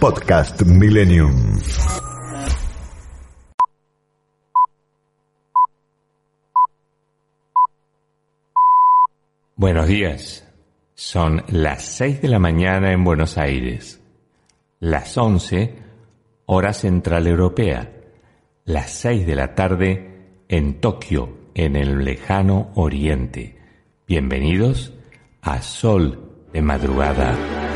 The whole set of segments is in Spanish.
Podcast Millennium. Buenos días. Son las 6 de la mañana en Buenos Aires, las 11 hora central europea, las 6 de la tarde en Tokio, en el lejano oriente. Bienvenidos a Sol de Madrugada.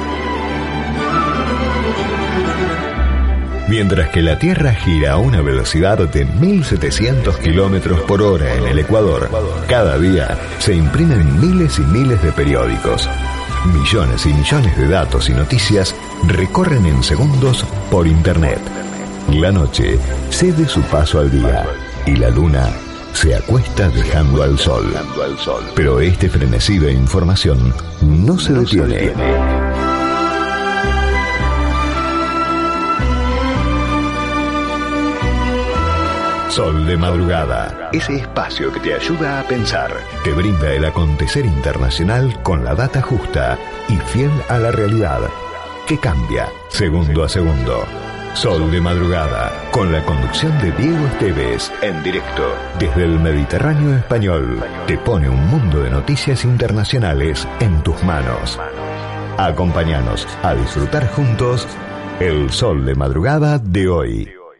Mientras que la Tierra gira a una velocidad de 1700 kilómetros por hora en el Ecuador, cada día se imprimen miles y miles de periódicos. Millones y millones de datos y noticias recorren en segundos por Internet. La noche cede su paso al día y la luna se acuesta dejando al sol. Pero este frenesí de información no se detiene. Sol de madrugada. Ese espacio que te ayuda a pensar. Te brinda el acontecer internacional con la data justa y fiel a la realidad. Que cambia segundo a segundo. Sol de madrugada. Con la conducción de Diego Esteves. En directo. Desde el Mediterráneo español. Te pone un mundo de noticias internacionales en tus manos. Acompáñanos a disfrutar juntos el sol de madrugada de hoy.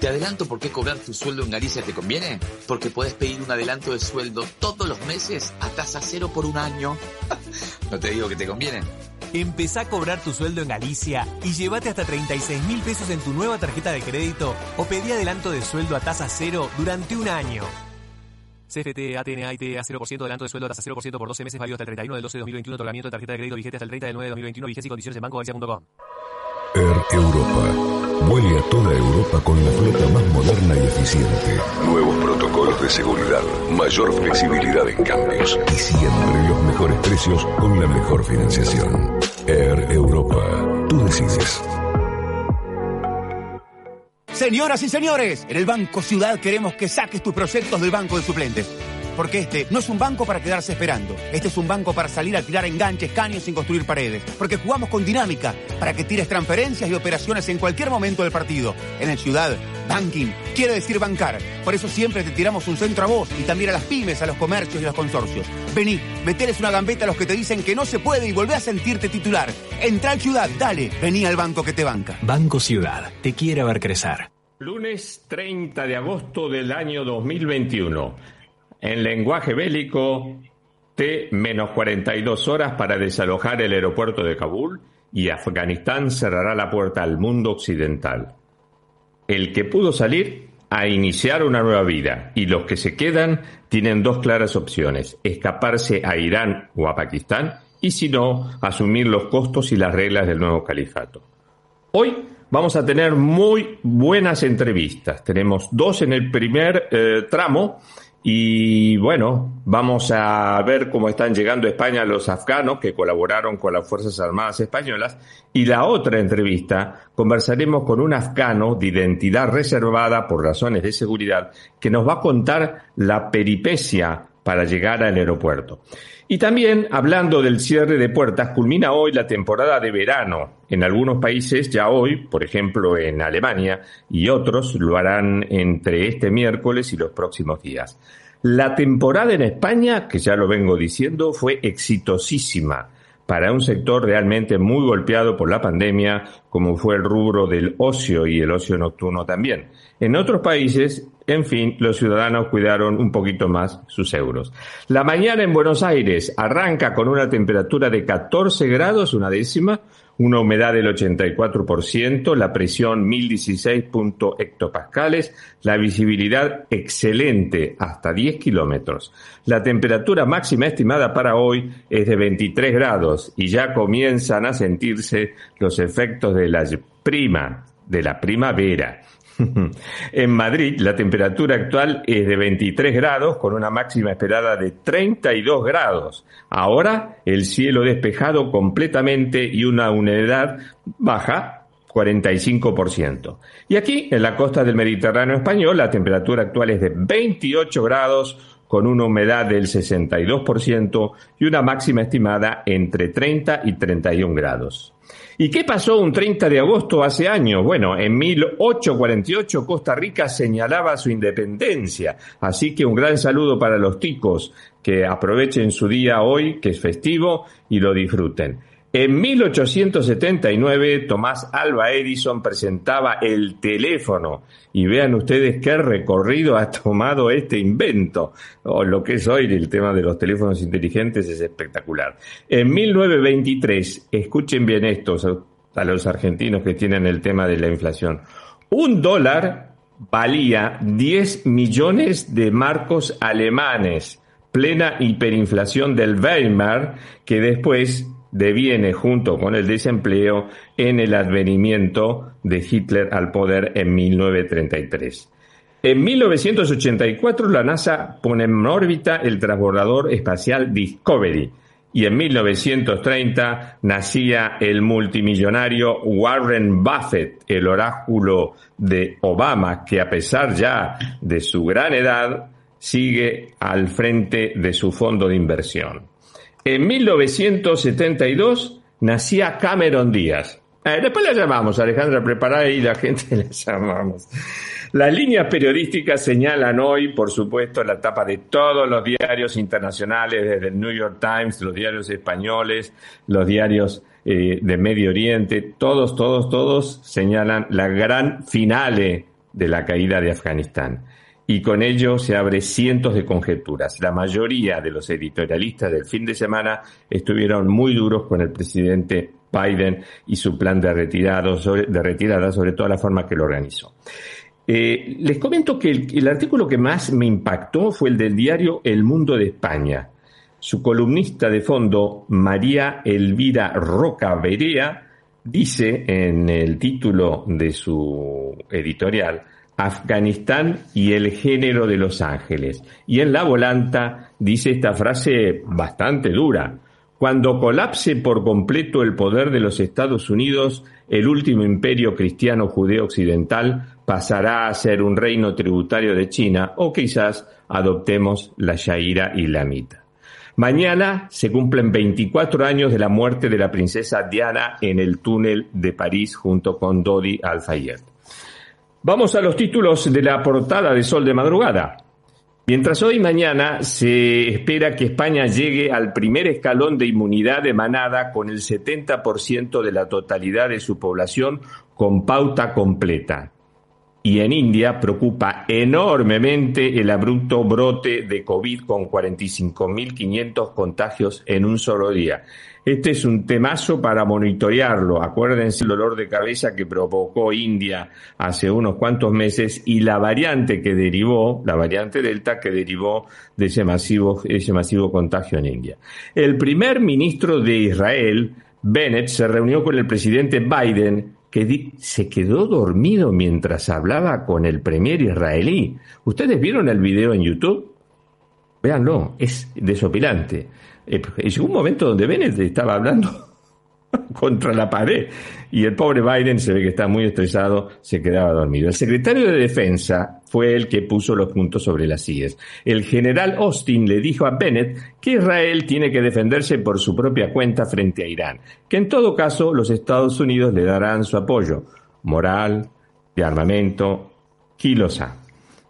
Te adelanto por qué cobrar tu sueldo en Galicia te conviene. Porque puedes pedir un adelanto de sueldo todos los meses a tasa cero por un año. no te digo que te conviene. Empezá a cobrar tu sueldo en Galicia y llévate hasta 36 mil pesos en tu nueva tarjeta de crédito o pedí adelanto de sueldo a tasa cero durante un año. CFT, ATN, AIT, a 0% adelanto de sueldo a tasa 0% por 12 meses válido hasta el 31 del 12 de 2021. Otorgamiento de tarjeta de crédito vigente hasta el 30 del 9 de 2021. Vigencia y condiciones en bancogalicia.com. Air Europa. Vuele a toda Europa con la flota más moderna y eficiente. Nuevos protocolos de seguridad, mayor flexibilidad en cambios y siempre los mejores precios con la mejor financiación. Air Europa. Tú decides. Señoras y señores, en el Banco Ciudad queremos que saques tus proyectos del banco de suplentes. Porque este no es un banco para quedarse esperando. Este es un banco para salir a tirar enganches, caños sin construir paredes. Porque jugamos con dinámica para que tires transferencias y operaciones en cualquier momento del partido. En el Ciudad, banking quiere decir bancar. Por eso siempre te tiramos un centro a vos y también a las pymes, a los comercios y a los consorcios. Vení, meteles una gambeta a los que te dicen que no se puede y volvé a sentirte titular. Entra al Ciudad, dale, vení al banco que te banca. Banco Ciudad, te quiere ver crecer. Lunes 30 de agosto del año 2021. En lenguaje bélico, T menos 42 horas para desalojar el aeropuerto de Kabul y Afganistán cerrará la puerta al mundo occidental. El que pudo salir a iniciar una nueva vida y los que se quedan tienen dos claras opciones, escaparse a Irán o a Pakistán y si no, asumir los costos y las reglas del nuevo califato. Hoy vamos a tener muy buenas entrevistas. Tenemos dos en el primer eh, tramo y bueno, vamos a ver cómo están llegando a España los afganos que colaboraron con las Fuerzas Armadas Españolas. Y la otra entrevista, conversaremos con un afgano de identidad reservada por razones de seguridad que nos va a contar la peripecia para llegar al aeropuerto. Y también, hablando del cierre de puertas, culmina hoy la temporada de verano. En algunos países ya hoy, por ejemplo en Alemania, y otros lo harán entre este miércoles y los próximos días. La temporada en España, que ya lo vengo diciendo, fue exitosísima para un sector realmente muy golpeado por la pandemia, como fue el rubro del ocio y el ocio nocturno también. En otros países En fin, los ciudadanos cuidaron un poquito más sus euros. La mañana en Buenos Aires arranca con una temperatura de 14 grados, una décima, una humedad del 84%, la presión 1016 hectopascales, la visibilidad excelente hasta 10 kilómetros. La temperatura máxima estimada para hoy es de 23 grados y ya comienzan a sentirse los efectos de la prima, de la primavera. en Madrid la temperatura actual es de 23 grados con una máxima esperada de 32 grados. Ahora el cielo despejado completamente y una humedad baja 45%. Y aquí, en la costa del Mediterráneo español, la temperatura actual es de 28 grados con una humedad del 62% y una máxima estimada entre 30 y 31 grados. ¿Y qué pasó un 30 de agosto hace años? Bueno, en 1848 Costa Rica señalaba su independencia, así que un gran saludo para los ticos que aprovechen su día hoy, que es festivo, y lo disfruten. En 1879, Tomás Alba Edison presentaba el teléfono y vean ustedes qué recorrido ha tomado este invento. O lo que es hoy el tema de los teléfonos inteligentes es espectacular. En 1923, escuchen bien esto a los argentinos que tienen el tema de la inflación. Un dólar valía 10 millones de marcos alemanes, plena hiperinflación del Weimar, que después deviene junto con el desempleo en el advenimiento de Hitler al poder en 1933. En 1984 la NASA pone en órbita el transbordador espacial Discovery y en 1930 nacía el multimillonario Warren Buffett, el oráculo de Obama, que a pesar ya de su gran edad sigue al frente de su fondo de inversión. En 1972 nacía Cameron Díaz. Eh, después la llamamos, Alejandra, prepara y la gente la llamamos. Las líneas periodísticas señalan hoy, por supuesto, la tapa de todos los diarios internacionales, desde el New York Times, los diarios españoles, los diarios eh, de Medio Oriente, todos, todos, todos señalan la gran finale de la caída de Afganistán y con ello se abre cientos de conjeturas. La mayoría de los editorialistas del fin de semana estuvieron muy duros con el presidente Biden y su plan de, de retirada, sobre toda la forma que lo organizó. Eh, les comento que el, artículo que más me impactó fue el del diario El Mundo de España. Su columnista de fondo, María Elvira Roca Berea, dice en el título de su editorial, Afganistán y el género de Los Ángeles. Y en la volanta dice esta frase bastante dura. Cuando colapse por completo el poder de los Estados Unidos, el último imperio cristiano judeo occidental pasará a ser un reino tributario de China o quizás adoptemos la Shaira islamita. Mañana se cumplen 24 años de la muerte de la princesa Diana en el túnel de París junto con Dodi Al-Fayed. Vamos a los títulos de la portada de Sol de Madrugada. Mientras hoy y mañana se espera que España llegue al primer escalón de inmunidad de manada con el 70% de la totalidad de su población con pauta completa. Y en India preocupa enormemente el abrupto brote de COVID con 45.500 contagios en un solo día. Este es un temazo para monitorearlo. Acuérdense el dolor de cabeza que provocó India hace unos cuantos meses y la variante que derivó, la variante Delta que derivó de ese masivo, ese masivo contagio en India. El primer ministro de Israel, Bennett, se reunió con el presidente Biden que se quedó dormido mientras hablaba con el premier israelí. ¿Ustedes vieron el video en YouTube? Véanlo, es desopilante. Eh, llegó un momento donde Bennett estaba hablando contra la pared y el pobre Biden se ve que está muy estresado, se quedaba dormido. El secretario de Defensa fue el que puso los puntos sobre las sillas. El general Austin le dijo a Bennett que Israel tiene que defenderse por su propia cuenta frente a Irán, que en todo caso los Estados Unidos le darán su apoyo moral, de armamento, kilosa.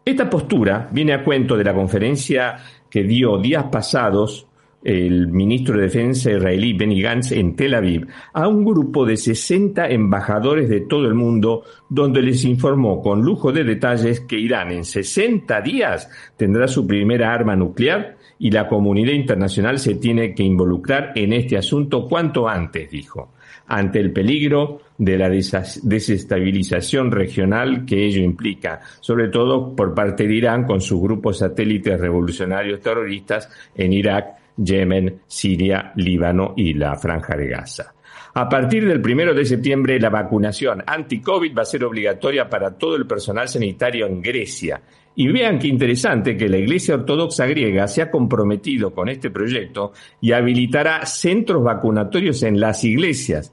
Esta postura viene a cuento de la conferencia que dio días pasados el ministro de Defensa israelí Benny Gantz en Tel Aviv a un grupo de 60 embajadores de todo el mundo donde les informó con lujo de detalles que Irán en 60 días tendrá su primera arma nuclear y la comunidad internacional se tiene que involucrar en este asunto cuanto antes, dijo, ante el peligro de la desestabilización regional que ello implica, sobre todo por parte de Irán con sus grupos satélites revolucionarios terroristas en Irak, Yemen, Siria, Líbano y la Franja de Gaza. A partir del primero de septiembre, la vacunación anti-COVID va a ser obligatoria para todo el personal sanitario en Grecia. Y vean qué interesante que la Iglesia Ortodoxa griega se ha comprometido con este proyecto y habilitará centros vacunatorios en las iglesias.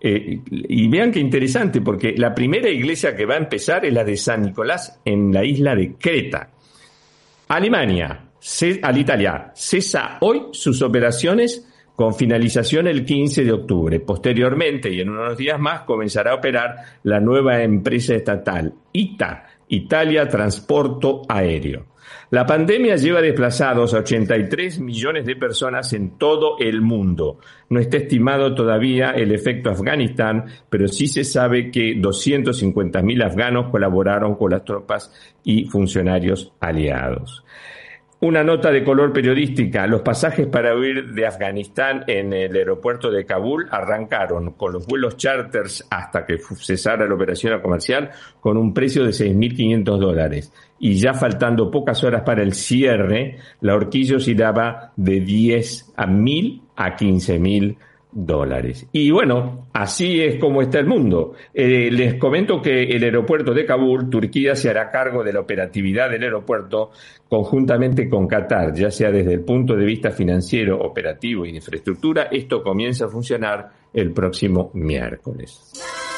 Eh, y vean qué interesante, porque la primera iglesia que va a empezar es la de San Nicolás en la isla de Creta. Alemania, Italia, cesa hoy sus operaciones con finalización el 15 de octubre. Posteriormente, y en unos días más, comenzará a operar la nueva empresa estatal, ITA, Italia Transporto Aéreo. La pandemia lleva desplazados a 83 millones de personas en todo el mundo. No está estimado todavía el efecto Afganistán, pero sí se sabe que 250.000 afganos colaboraron con las tropas y funcionarios aliados. Una nota de color periodística. Los pasajes para huir de Afganistán en el aeropuerto de Kabul arrancaron con los vuelos charters hasta que cesara la operación comercial con un precio de 6.500 dólares. Y ya faltando pocas horas para el cierre, la horquilla oscilaba de 10 a 1.000 a 15.000 dólares. Y bueno, así es como está el mundo. Eh, les comento que el aeropuerto de Kabul, Turquía, se hará cargo de la operatividad del aeropuerto conjuntamente con Qatar, ya sea desde el punto de vista financiero, operativo y de infraestructura. Esto comienza a funcionar el próximo miércoles.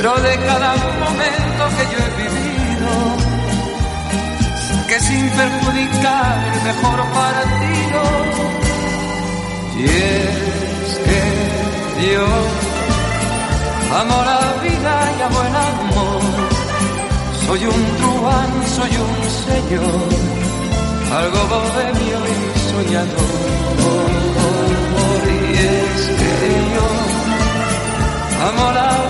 pero de cada momento que yo he vivido, que sin perjudicar el mejor partido, y es que yo amo la vida y amo el amor, soy un truán, soy un señor, algo bohemio y soñador, y es que yo amo la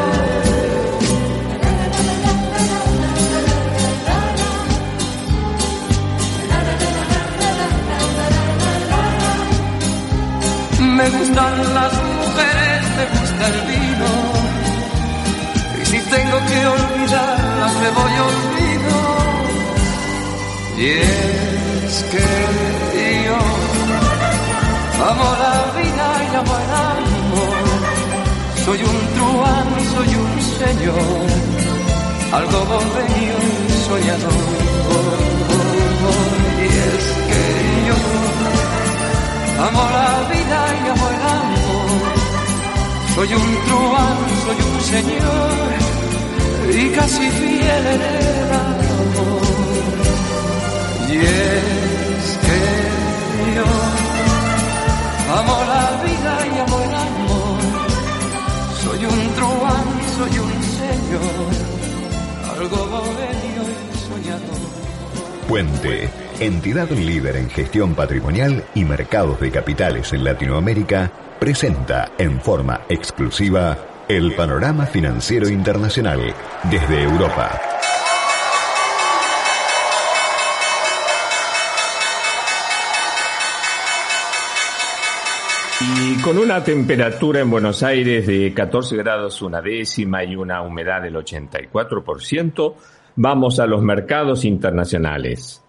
Me gustan las mujeres, me gusta el vino. Y si tengo que olvidarlas, me voy olvido. Y es que yo amo la vida y amo el amor. Soy un truán, soy un señor, algo bohemio y soñador. Y es que yo Amo la vida y amo el amor. Soy un truán, soy un señor y casi fiel en el amor. Y es que yo amo la vida y amo el amor. Soy un truán, soy un señor, algo bohemio y soñador. Puente entidad líder en gestión patrimonial y mercados de capitales en Latinoamérica, presenta en forma exclusiva el panorama financiero internacional desde Europa. Y con una temperatura en Buenos Aires de 14 grados una décima y una humedad del 84%, vamos a los mercados internacionales.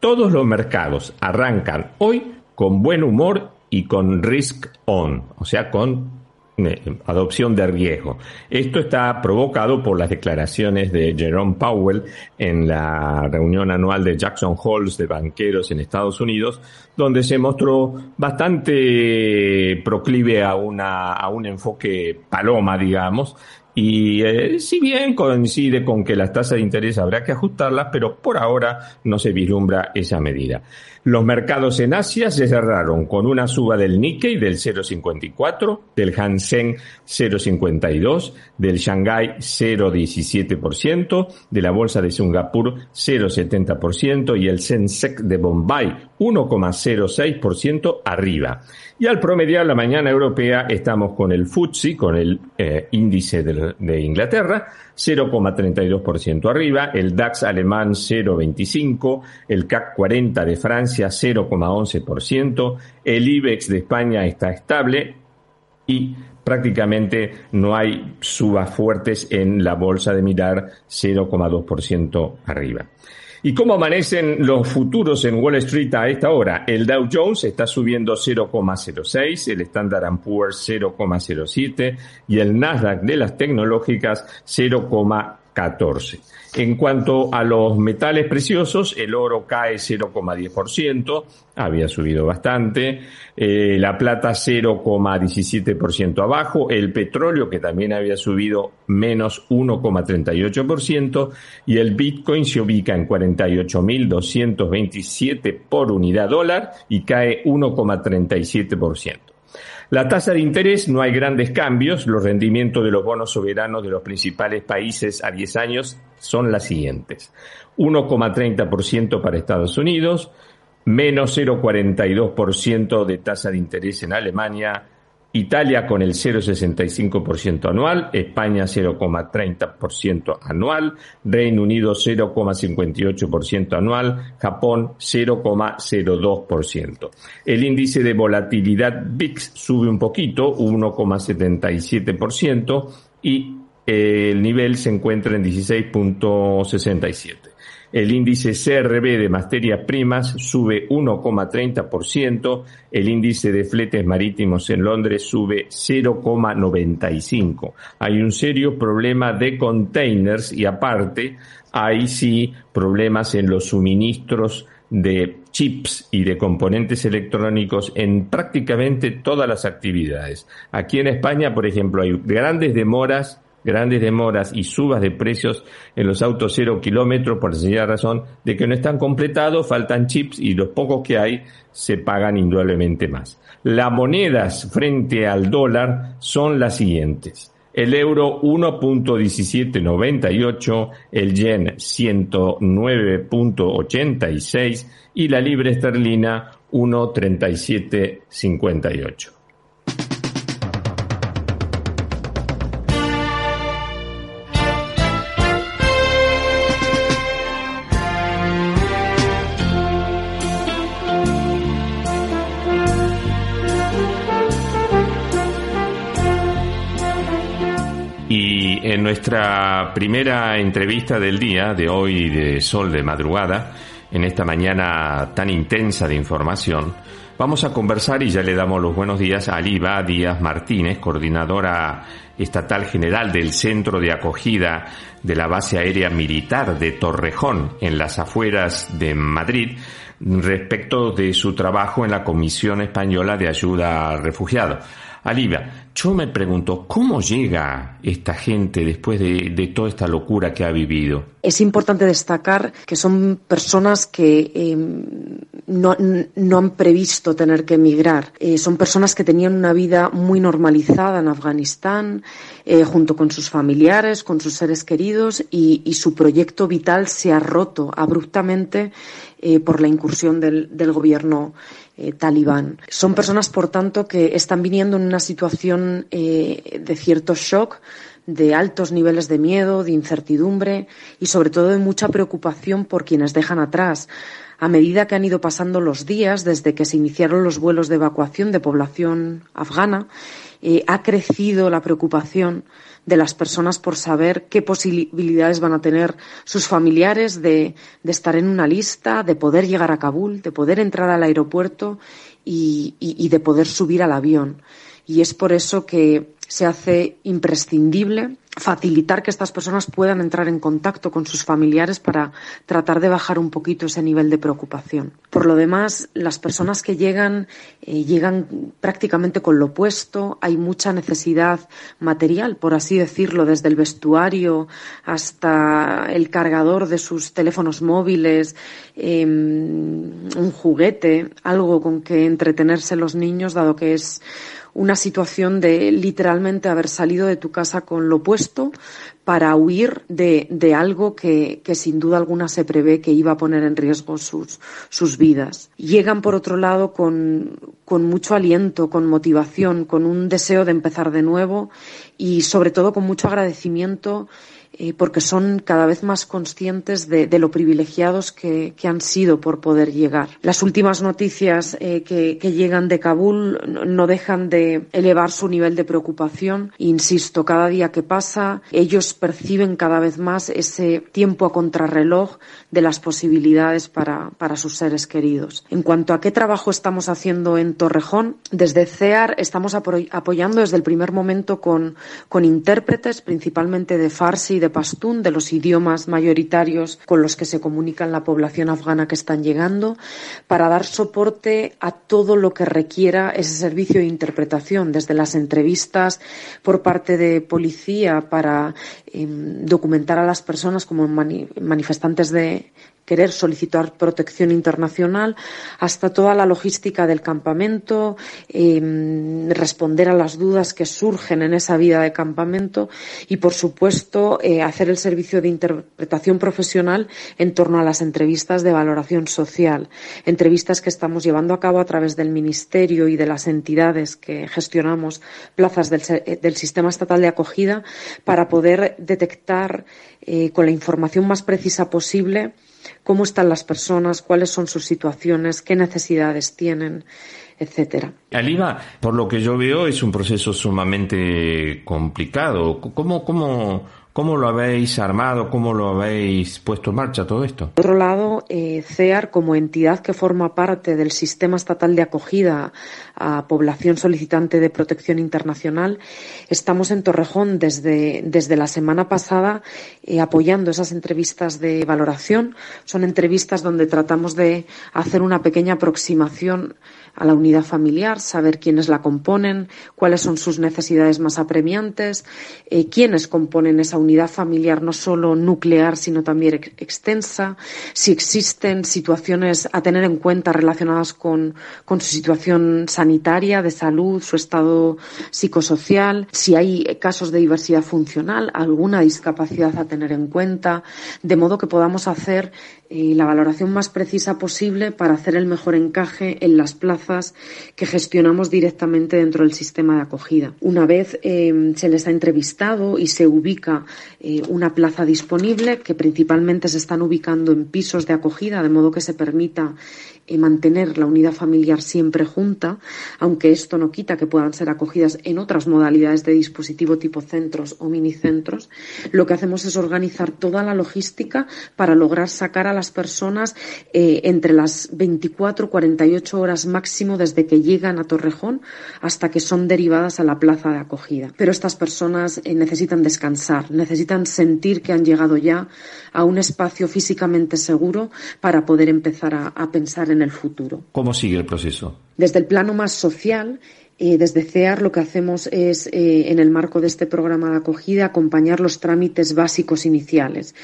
Todos los mercados arrancan hoy con buen humor y con risk on, o sea, con eh, adopción de riesgo. Esto está provocado por las declaraciones de Jerome Powell en la reunión anual de Jackson Halls de banqueros en Estados Unidos, donde se mostró bastante proclive a, una, a un enfoque paloma, digamos, y eh, si bien coincide con que las tasas de interés habrá que ajustarlas, pero por ahora no se vislumbra esa medida. Los mercados en Asia se cerraron con una suba del Nikkei del 0,54, del Hansen 0,52, del Shanghai 0,17%, de la bolsa de Singapur 0,70% y el Sensex de Bombay 1,06% arriba. Y al promediar la mañana europea estamos con el FTSE, con el eh, índice de, de Inglaterra, 0,32% arriba, el DAX alemán 0,25%, el CAC 40 de Francia 0,11%, el IBEX de España está estable y prácticamente no hay subas fuertes en la bolsa de mirar 0,2% arriba. ¿Y cómo amanecen los futuros en Wall Street a esta hora? El Dow Jones está subiendo 0,06, el Standard Poor's 0,07 y el Nasdaq de las tecnológicas 0,14. En cuanto a los metales preciosos, el oro cae 0,10%, había subido bastante, eh, la plata 0,17% abajo, el petróleo que también había subido menos 1,38% y el Bitcoin se ubica en 48.227 por unidad dólar y cae 1,37%. La tasa de interés no hay grandes cambios. Los rendimientos de los bonos soberanos de los principales países a 10 años son las siguientes. 1,30% para Estados Unidos, menos 0,42% de tasa de interés en Alemania, Italia con el 0,65% anual, España 0,30% anual, Reino Unido 0,58% anual, Japón 0,02%. El índice de volatilidad VIX sube un poquito, 1,77% y el nivel se encuentra en 16.67. El índice CRB de materias primas sube 1,30%, el índice de fletes marítimos en Londres sube 0,95%. Hay un serio problema de containers y aparte hay sí problemas en los suministros de chips y de componentes electrónicos en prácticamente todas las actividades. Aquí en España, por ejemplo, hay grandes demoras grandes demoras y subas de precios en los autos cero kilómetros por la sencilla razón de que no están completados, faltan chips y los pocos que hay se pagan indudablemente más. Las monedas frente al dólar son las siguientes. El euro 1.1798, el yen 109.86 y la libra esterlina 1.3758. nuestra primera entrevista del día, de hoy de Sol de Madrugada, en esta mañana tan intensa de información, vamos a conversar y ya le damos los buenos días a Aliba Díaz Martínez, coordinadora estatal general del Centro de Acogida de la Base Aérea Militar de Torrejón, en las afueras de Madrid, respecto de su trabajo en la Comisión Española de Ayuda al Refugiado. Aliba, yo me pregunto, ¿cómo llega esta gente después de, toda esta locura que ha vivido? Es importante destacar que son personas que em, no, han previsto tener que emigrar. Eh, son personas que tenían una vida muy normalizada en Afganistán, eh, junto con sus familiares, con sus seres queridos, y, su proyecto vital se ha roto abruptamente eh, por la incursión del gobierno eh, talibán. Son personas, por tanto, que están viniendo en una situación eh, de cierto shock, de altos niveles de miedo, de incertidumbre y, sobre todo, de mucha preocupación por quienes dejan atrás. A medida que han ido pasando los días desde que se iniciaron los vuelos de evacuación de población afgana, eh, ha crecido la preocupación de las personas por saber qué posibilidades van a tener sus familiares de, estar en una lista, de poder llegar a Kabul, de poder entrar al aeropuerto y, y, y de poder subir al avión. Y es por eso que se hace imprescindible facilitar que estas personas puedan entrar en contacto con sus familiares para tratar de bajar un poquito ese nivel de preocupación. Por lo demás, las personas que llegan eh, llegan prácticamente con lo opuesto. Hay mucha necesidad material, por así decirlo, desde el vestuario hasta el cargador de sus teléfonos móviles, eh, un juguete, algo con que entretenerse los niños, dado que es una situación de literalmente haber salido de tu casa con lo opuesto para huir de, de algo que, que, sin duda alguna se prevé que iba a poner en riesgo sus, sus vidas. Llegan, por otro lado, con, con mucho aliento, con motivación, con un deseo de empezar de nuevo y, sobre todo, con mucho agradecimiento eh, porque son cada vez más conscientes de, de lo privilegiados que, que, han sido por poder llegar. Las últimas noticias eh, que, que, llegan de Kabul no dejan de elevar su nivel de preocupación. Insisto, cada día que pasa, ellos perciben cada vez más ese tiempo a contrarreloj de las posibilidades para, para sus seres queridos. En cuanto a qué trabajo estamos haciendo en Torrejón, desde CEAR estamos apoyando desde el primer momento con, con intérpretes, principalmente de Farsi de pastún, de los idiomas mayoritarios con los que se comunica la población afgana que están llegando, para dar soporte a todo lo que requiera ese servicio de interpretación, desde las entrevistas por parte de policía para eh, documentar a las personas como mani manifestantes de querer solicitar protección internacional, hasta toda la logística del campamento, eh, responder a las dudas que surgen en esa vida de campamento y, por supuesto, eh, hacer el servicio de interpretación profesional en torno a las entrevistas de valoración social, entrevistas que estamos llevando a cabo a través del Ministerio y de las entidades que gestionamos plazas del, del sistema estatal de acogida para poder detectar eh, con la información más precisa posible cómo están las personas, cuáles son sus situaciones, qué necesidades tienen, etcétera. Aliva, por lo que yo veo, es un proceso sumamente complicado. ¿Cómo, cómo, ¿Cómo lo habéis armado? ¿Cómo lo habéis puesto en marcha todo esto? Por otro lado, eh, CEAR, como entidad que forma parte del sistema estatal de acogida a población solicitante de protección internacional, estamos en Torrejón desde, desde la semana pasada eh, apoyando esas entrevistas de valoración. Son entrevistas donde tratamos de hacer una pequeña aproximación a la unidad familiar, saber quiénes la componen, cuáles son sus necesidades más apremiantes, eh, quiénes componen esa unidad familiar no solo nuclear, sino también ex extensa, si existen situaciones a tener en cuenta relacionadas con, con, su situación sanitaria, de salud, su estado psicosocial, si hay casos de diversidad funcional, alguna discapacidad a tener en cuenta, de modo que podamos hacer eh, la valoración más precisa posible para hacer el mejor encaje en las plazas que gestionamos directamente dentro del sistema de acogida. Una vez eh, se les ha entrevistado y se ubica eh, una plaza disponible, que principalmente se están ubicando en pisos de acogida, de modo que se permita mantener la unidad familiar siempre junta, aunque esto no quita que puedan ser acogidas en otras modalidades de dispositivo tipo centros o minicentros, lo que hacemos es organizar toda la logística para lograr sacar a las personas eh, entre las 24 y 48 horas máximo desde que llegan a Torrejón hasta que son derivadas a la plaza de acogida. Pero estas personas eh, necesitan descansar, necesitan sentir que han llegado ya a un espacio físicamente seguro para poder empezar a, a pensar en el futuro. ¿Cómo sigue el proceso? Desde el plano más social, Eh, desde CEAR lo que hacemos es, eh, en el marco de este programa de acogida, acompañar los trámites básicos iniciales.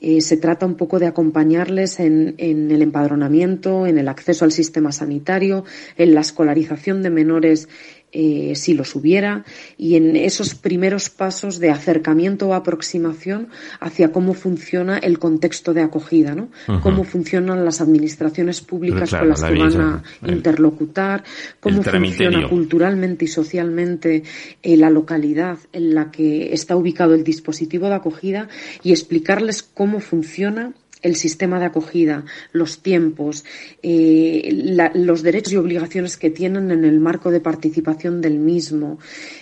Eh, se trata un poco de acompañarles en, en, el empadronamiento, en el acceso al sistema sanitario, en la escolarización de menores eh, si los hubiera, y en esos primeros pasos de acercamiento o aproximación hacia cómo funciona el contexto de acogida, ¿no? Cómo funcionan las administraciones públicas con las que van a interlocutar, cómo funciona culturalmente y socialmente eh, la localidad en la que está ubicado el dispositivo de acogida y explicarles cómo funciona el sistema de acogida, los tiempos, eh, los derechos y obligaciones que tienen en el marco de participación del mismo,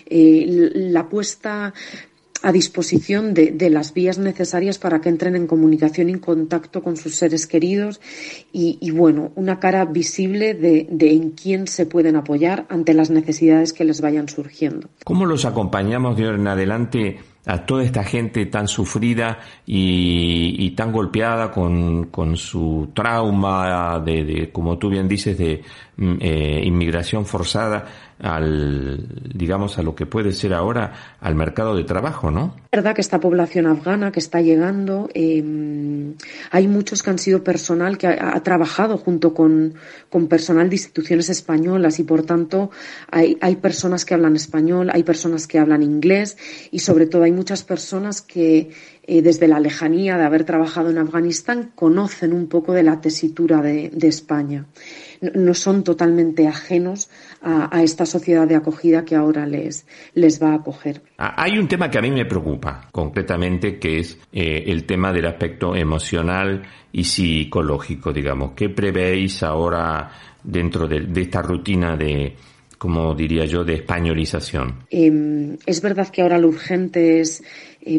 eh, la puesta a disposición de, las vías necesarias para que entren en comunicación y en contacto con sus seres queridos y, bueno, una cara visible de, de, en quién se pueden apoyar ante las necesidades que les vayan surgiendo. ¿Cómo los acompañamos de ahora en adelante a toda esta gente tan sufrida y, tan golpeada con, su trauma de, como tú bien dices, de mm, eh, inmigración forzada al, digamos, a lo que puede ser ahora al mercado de trabajo, ¿no? Es verdad que esta población afgana que está llegando, em, hay muchos que han sido personal que ha, trabajado junto con, con, personal de instituciones españolas y por tanto hay, hay personas que hablan español, hay personas que hablan inglés y sobre todo hay muchas personas que eh, desde la lejanía de haber trabajado en Afganistán conocen un poco de la tesitura de, España. No, son totalmente ajenos a, esta sociedad de acogida que ahora les, les va a acoger. Ah, hay un tema que a mí me preocupa concretamente, que es eh, el tema del aspecto emocional y psicológico, digamos. ¿Qué prevéis ahora dentro de esta rutina de, como diría yo, de españolización. Em, es verdad que ahora lo urgente es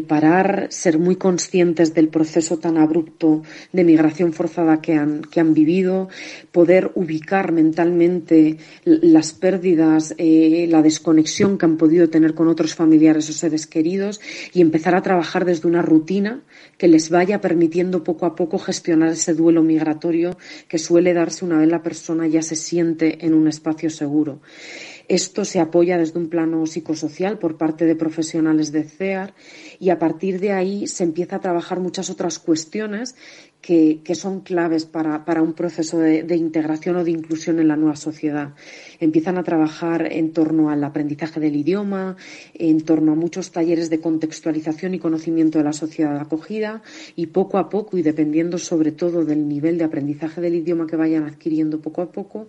parar, ser muy conscientes del proceso tan abrupto de migración forzada que han, que han vivido, poder ubicar mentalmente las pérdidas, eh, la desconexión que han podido tener con otros familiares o seres queridos y empezar a trabajar desde una rutina que les vaya permitiendo poco a poco gestionar ese duelo migratorio que suele darse una vez la persona ya se siente en un espacio seguro. Esto se apoya desde un plano psicosocial por parte de profesionales de CEAR y a partir de ahí se empieza a trabajar muchas otras cuestiones que, son claves para, un proceso de, integración o de inclusión en la nueva sociedad. Empiezan a trabajar en torno al aprendizaje del idioma, en torno a muchos talleres de contextualización y conocimiento de la sociedad acogida y poco a poco y dependiendo sobre todo del nivel de aprendizaje del idioma que vayan adquiriendo poco a poco,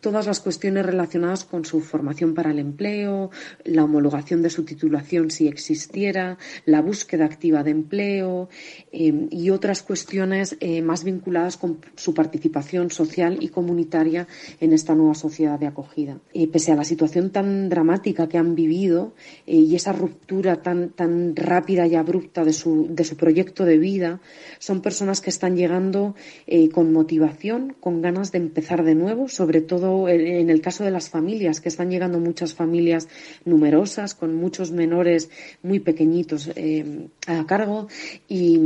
todas las cuestiones relacionadas con su formación para el empleo, la homologación de su titulación si existiera, la búsqueda activa de empleo eh, y otras cuestiones eh, más vinculadas con su participación social y comunitaria en esta nueva sociedad de acogida. Eh, pese a la situación tan dramática que han vivido y esa ruptura tan, tan rápida y abrupta de su, de su proyecto de vida, son personas que están llegando con motivación, con ganas de empezar de nuevo, sobre todo en el caso de las familias, que están llegando muchas familias numerosas, con muchos menores muy pequeñitos eh, a cargo, y,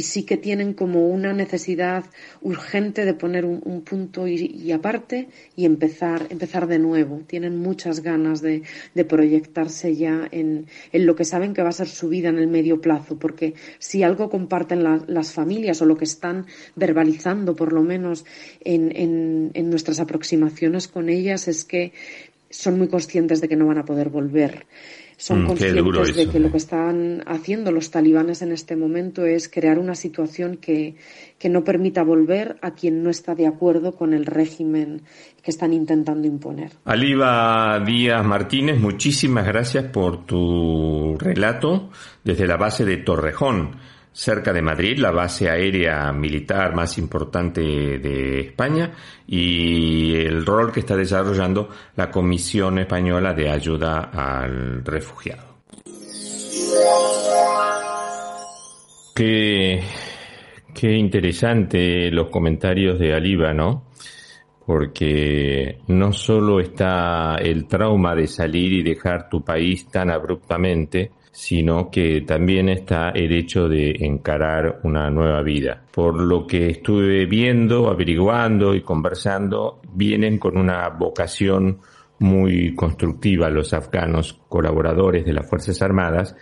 sí que tienen como una necesidad urgente de poner un, punto y, aparte y empezar, empezar de nuevo. Tienen muchas ganas de, proyectarse ya en, lo que saben que va a ser su vida en el medio plazo, porque si algo comparten las familias o lo que están verbalizando, por lo menos en nuestras aproximaciones, con ellas es que son muy conscientes de que no van a poder volver. Son mm, conscientes de que lo que están haciendo los talibanes en este momento es crear una situación que, que no permita volver a quien no está de acuerdo con el régimen que están intentando imponer. Aliva Díaz Martínez, muchísimas gracias por tu relato desde la base de Torrejón cerca de Madrid, la base aérea militar más importante de España y el rol que está desarrollando la Comisión Española de Ayuda al Refugiado. Qué, qué interesante los comentarios de Aliba, ¿no? Porque no solo está el trauma de salir y dejar tu país tan abruptamente, sino que también está el hecho de encarar una nueva vida. Por lo que estuve viendo, averiguando y conversando, vienen con una vocación muy constructiva los afganos colaboradores de las Fuerzas Armadas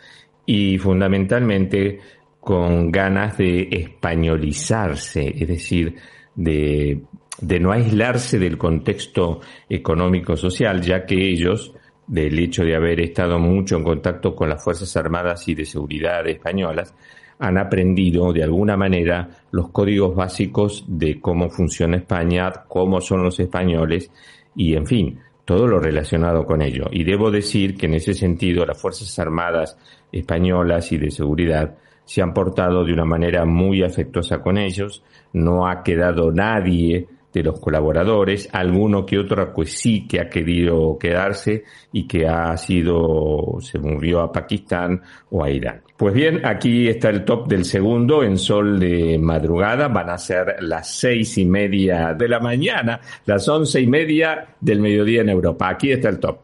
y fundamentalmente con ganas de españolizarse, es decir, de, de no aislarse del contexto económico-social, ya que ellos, del hecho de haber estado mucho en contacto con las Fuerzas Armadas y de Seguridad españolas, han aprendido de alguna manera los códigos básicos de cómo funciona España, cómo son los españoles y, en fin, todo lo relacionado con ello. Y debo decir que en ese sentido las Fuerzas Armadas españolas y de seguridad se han portado de una manera muy afectuosa con ellos, no ha quedado nadie de los colaboradores, alguno que otro pues sí que ha querido quedarse y que ha sido, se movió a Pakistán o a Irán. Pues bien, aquí está el top del segundo en sol de madrugada, van a ser las seis y media de la mañana, las once y media del mediodía en Europa. Aquí está el top.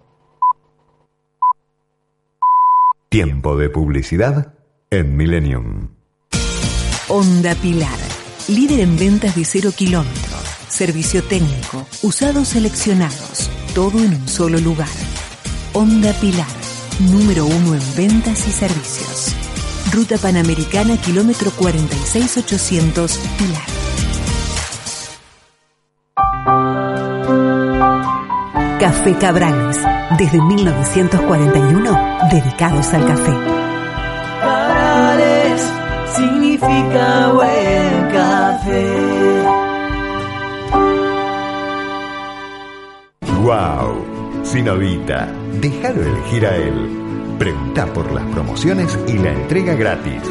Tiempo de publicidad en Millennium. Onda Pilar, líder en ventas de cero kilómetros servicio técnico, usados seleccionados, todo en un solo lugar. Onda Pilar, número uno en ventas y servicios. Ruta Panamericana, kilómetro 46800, Pilar. Café Cabrales, desde 1941, dedicados al café. Cabrales significa buen café. ¡Wow! Sinovita, déjalo elegir a él. Pregunta por las promociones y la entrega gratis.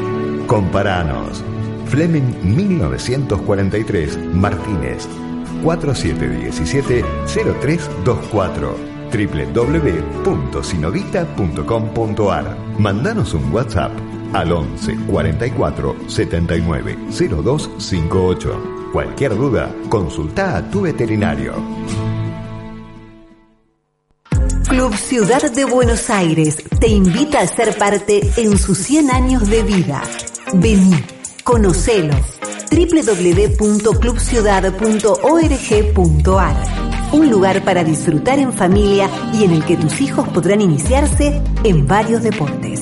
Comparanos. Fleming 1943, Martínez. 4717-0324 www.sinovita.com.ar Mandanos un WhatsApp al 11 44 79 0258. Cualquier duda, consulta a tu veterinario. Club Ciudad de Buenos Aires te invita a ser parte en sus 100 años de vida. Vení, conocelo. www.clubciudad.org.ar Un lugar para disfrutar en familia y en el que tus hijos podrán iniciarse en varios deportes.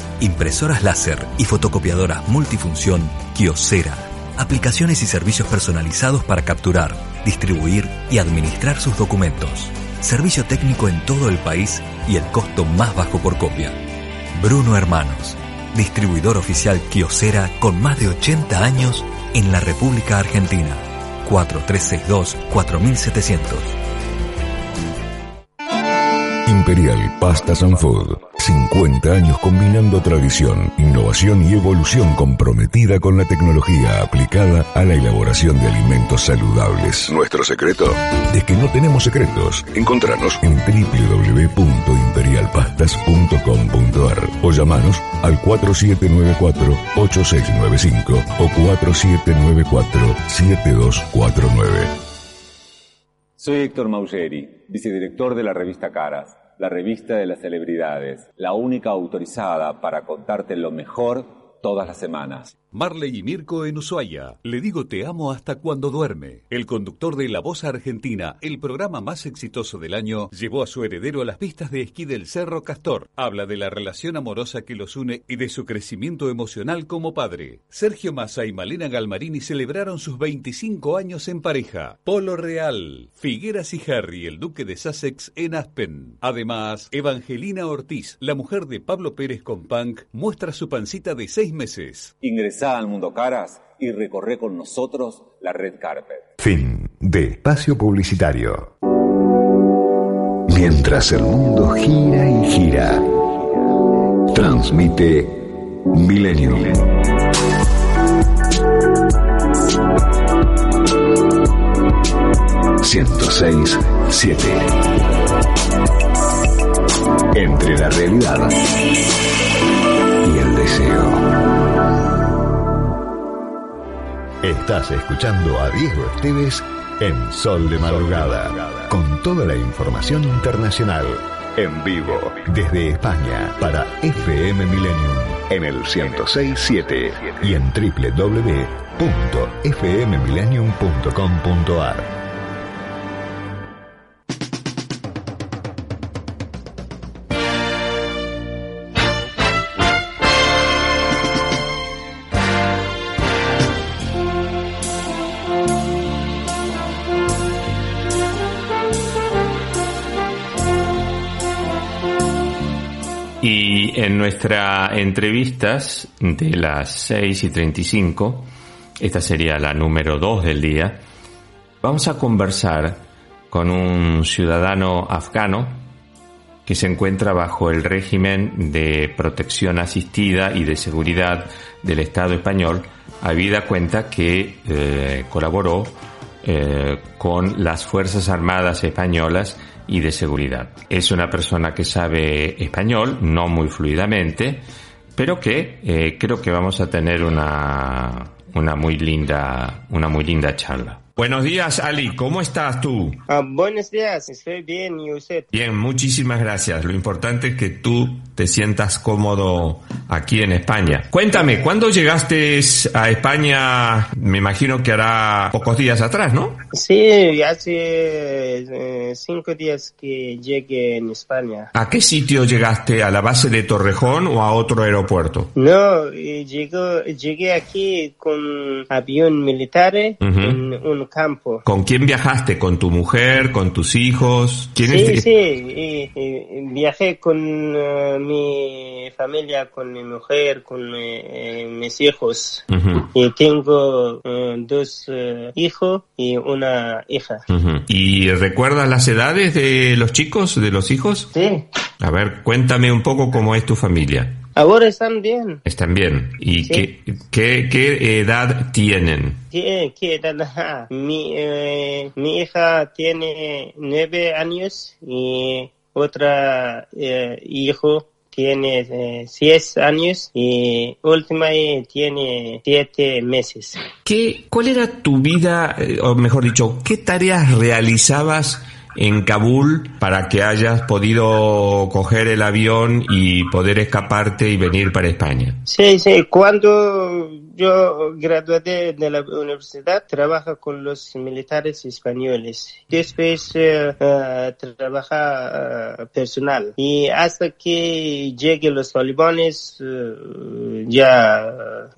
impresoras láser y fotocopiadoras multifunción Kiosera. Aplicaciones y servicios personalizados para capturar, distribuir y administrar sus documentos. Servicio técnico en todo el país y el costo más bajo por copia. Bruno Hermanos, distribuidor oficial Kiosera con más de 80 años en la República Argentina. 4362 4700. Imperial Pastas and Food. 50 años combinando tradición, innovación y evolución comprometida con la tecnología aplicada a la elaboración de alimentos saludables. Nuestro secreto es que no tenemos secretos. Encontranos en www.imperialpastas.com.ar o llamanos al 4794-8695 o 4794-7249. Soy Héctor Maugeri, vicedirector de la revista Caras la revista de las celebridades, la única autorizada para contarte lo mejor todas las semanas. Marley y Mirko en Ushuaia. Le digo te amo hasta cuando duerme. El conductor de La Voz Argentina, el programa más exitoso del año, llevó a su heredero a las pistas de esquí del Cerro Castor. Habla de la relación amorosa que los une y de su crecimiento emocional como padre. Sergio Massa y Malena Galmarini celebraron sus 25 años en pareja. Polo Real, Figueras y Harry, el duque de Sussex en Aspen. Además, Evangelina Ortiz, la mujer de Pablo Pérez con Punk, muestra su pancita de seis meses. Ingresá al Mundo Caras y recorre con nosotros la red Carpet. Fin de espacio publicitario. Mientras el mundo gira y gira, transmite Millennium. 106 7. Entre la realidad y el deseo. Estás escuchando a Diego Esteves en Sol de Madrugada, con toda la información internacional, en vivo, desde España, para FM Millennium, en el 106.7 y en www.fmmillennium.com.ar. nuestras entrevistas de las 6 y 35, esta sería la número 2 del día, vamos a conversar con un ciudadano afgano que se encuentra bajo el régimen de protección asistida y de seguridad del Estado español, habida cuenta que eh, colaboró eh, con las Fuerzas Armadas españolas y de seguridad. Es una persona que sabe español, no muy fluidamente, pero que eh, creo que vamos a tener una, una muy linda, una muy linda charla. Buenos días, Ali. ¿Cómo estás tú? Ah, buenos días, estoy bien. ¿Y usted? Bien, muchísimas gracias. Lo importante es que tú te sientas cómodo aquí en España. Cuéntame, ¿cuándo llegaste a España? Me imagino que hará pocos días atrás, ¿no? Sí, hace eh, cinco días que llegué en España. ¿A qué sitio llegaste? ¿A la base de Torrejón o a otro aeropuerto? No, llegué aquí con avión militar en un campo. ¿Con quién viajaste? ¿Con tu mujer? ¿Con tus hijos? ¿Quién sí, sí, y, viajé con uh, mi familia, con mi mujer, con eh, mis hijos. Y tengo uh, dos hijos y una hija. ¿Y recuerdas las edades de los chicos, de los hijos? Sí. A ver, cuéntame un poco cómo es tu familia. Ahora están bien. Están bien. ¿Y qué, qué, edad tienen? ¿Qué, qué edad? Mi, eh, mi hija tiene nueve años y otra eh, hijo tiene eh, seis años y última tiene siete meses. ¿Qué, ¿Cuál era tu vida, o mejor dicho, qué tareas realizabas en Kabul para que hayas podido coger el avión y poder escaparte y venir para España. Sí, sí, cuando yo gradué de la universidad, trabaja con los militares españoles. Después uh, trabaja eh, personal. Y hasta que lleguen los talibanes, ya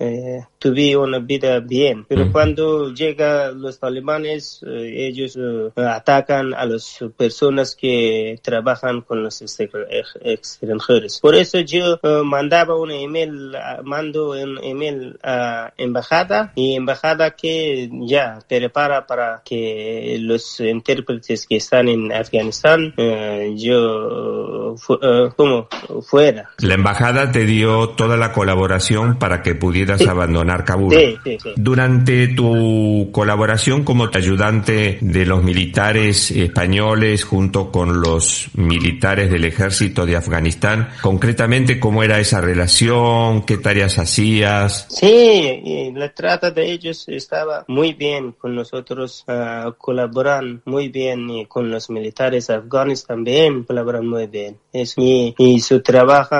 tuve una vida bien. Pero cuando llegan los talibanes, ellos atacan a las personas que trabajan con los extranjeros. Por eso yo mandaba un email, mando un email a embajada y embajada que ya prepara para que los intérpretes que están en Afganistán eh, yo eh, como fuera. La embajada te dio toda la colaboración para que pudieras abandonar Kabul. Sí, sí, sí. Durante tu colaboración como ayudante de los militares españoles junto con los militares del ejército de Afganistán, concretamente cómo era esa relación, qué tareas hacías. Sí, y la trata de ellos estaba muy bien con nosotros, uh, colaboran muy bien y con los militares afganos también colaboran muy bien. y, y, su trabajo,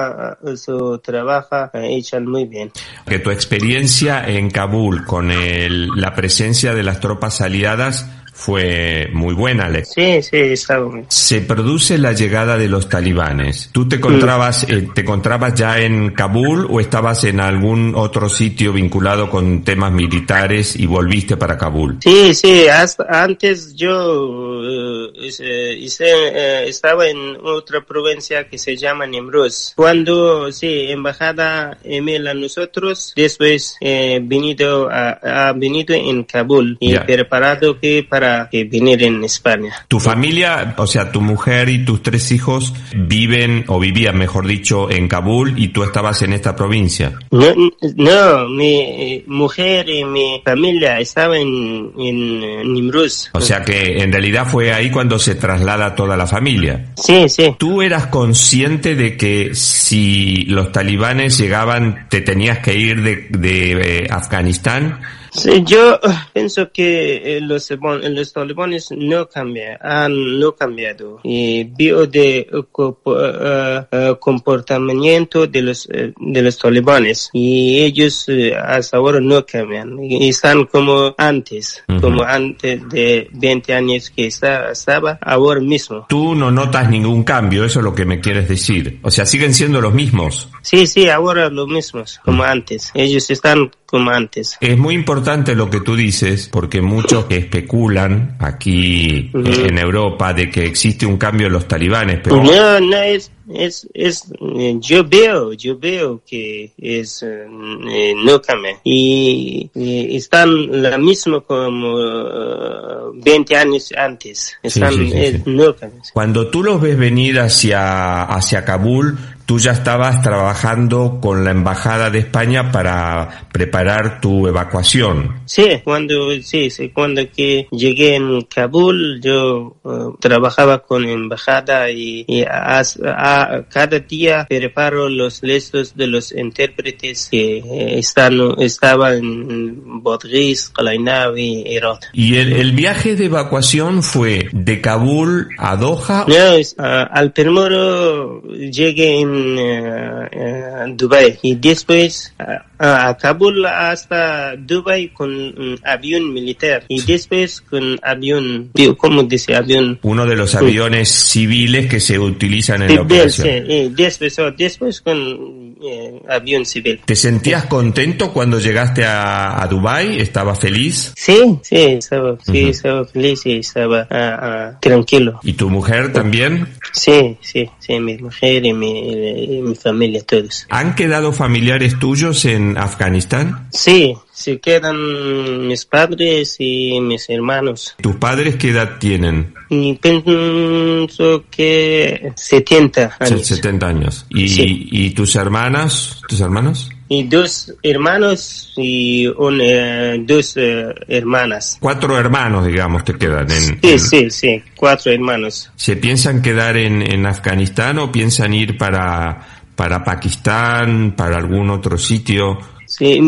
su trabajo uh, echan muy bien. Que tu experiencia en Kabul con el, la presencia de las tropas aliadas fue muy buena. Sí, sí, estaba bien. Se produce la llegada de los talibanes. ¿Tú te encontrabas, eh, te encontrabas ya en Kabul o estabas en algún otro sitio vinculado con temas militares y volviste para Kabul? Sí, sí, hasta antes yo uh, estaba en otra provincia que se llama Nemruz. Cuando, sí, embajada email a nosotros, después eh, venido a, venido en Kabul y preparado que para para que venir en España. ¿Tu familia, o sea, tu mujer y tus tres hijos viven o vivían, mejor dicho, en Kabul y tú estabas en esta provincia? No, no mi eh, mujer y mi familia estaban en, en Nimruz. O sea que en realidad fue ahí cuando se traslada toda la familia. Sí, sí. ¿Tú eras consciente de que si los talibanes llegaban te tenías que ir de, de eh, Afganistán? Sí, yo pienso que eh, los, los talibanes no cambian, han no cambiado. Y veo de uh, comportamiento de los de los talibanes y ellos hasta ahora no cambian. Y están como antes, uh -huh. como antes de 20 años que estaba ahora mismo. Tú no notas ningún cambio, eso es lo que me quieres decir. O sea, siguen siendo los mismos. Sí, sí, ahora los mismos, como antes. Ellos están como antes. Es muy importante lo que tú dices, porque muchos que especulan aquí uh -huh. en Europa de que existe un cambio en los talibanes, pero... No, no es, es, es, yo veo, yo veo que es, eh, no cambia. Y, están la misma como uh, 20 años antes. Están, sí, sí, sí, es, no cambia. Cuando tú los ves venir hacia, hacia Kabul, tú ya estabas trabajando con la embajada de España para preparar tu evacuación. Sí, cuando sí, sí cuando que llegué en Kabul yo uh, trabajaba con la embajada y, y a, a, cada día preparo los listos de los intérpretes que eh, están estaban en Bodris, Kalainavi, Irak. ¿Y el, el, viaje de evacuación fue de Kabul a Doha? No, es, uh, al primero llegué en uh, Dubai. Y después a Kabul hasta Dubai con un avión militar y después con avión, ¿cómo dice avión? Uno de los aviones civiles que se utilizan en la operación. Sí, y después, después con eh, avión civil. ¿Te sentías contento cuando llegaste a, a Dubai? ¿Estabas feliz? Sí, sí, estaba, sí, uh -huh. estaba feliz y estaba uh, uh, tranquilo. ¿Y tu mujer también? Sí, sí, sí, mi mujer y mi, y mi familia, todos. ¿Han quedado familiares tuyos en Afganistán? Sí, se quedan mis padres y mis hermanos. ¿Tus padres qué edad tienen? Y pienso que 70 años. 70 años. ¿Y, sí. ¿y tus hermanas? ¿Tus hermanos? y dos hermanos y un, eh, dos eh, hermanas. Cuatro hermanos, digamos, te quedan. En, sí, en... sí, sí, cuatro hermanos. ¿Se piensan quedar en, en Afganistán o piensan ir para, para Pakistán, para algún otro sitio? Sí,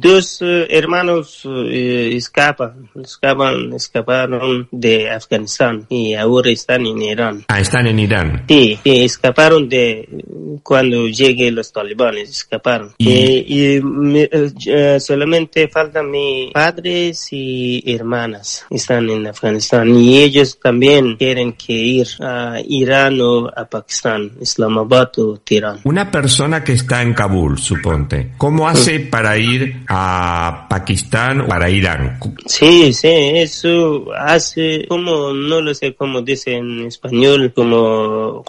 dos uh, hermanos uh, escapan, escapan, escaparon de Afganistán y ahora están en Irán. Ah, están en Irán. Sí, sí escaparon de cuando llegué los talibanes, escaparon. Y, y, y me, uh, solamente faltan mis padres y hermanas, están en Afganistán y ellos también quieren que ir a Irán o a Pakistán, Islamabad o Teherán. Una persona que está en Kabul, suponte, ¿cómo hace para ir a Pakistán o para Irán? Sí, sí, eso hace como, no lo sé cómo dice en español, como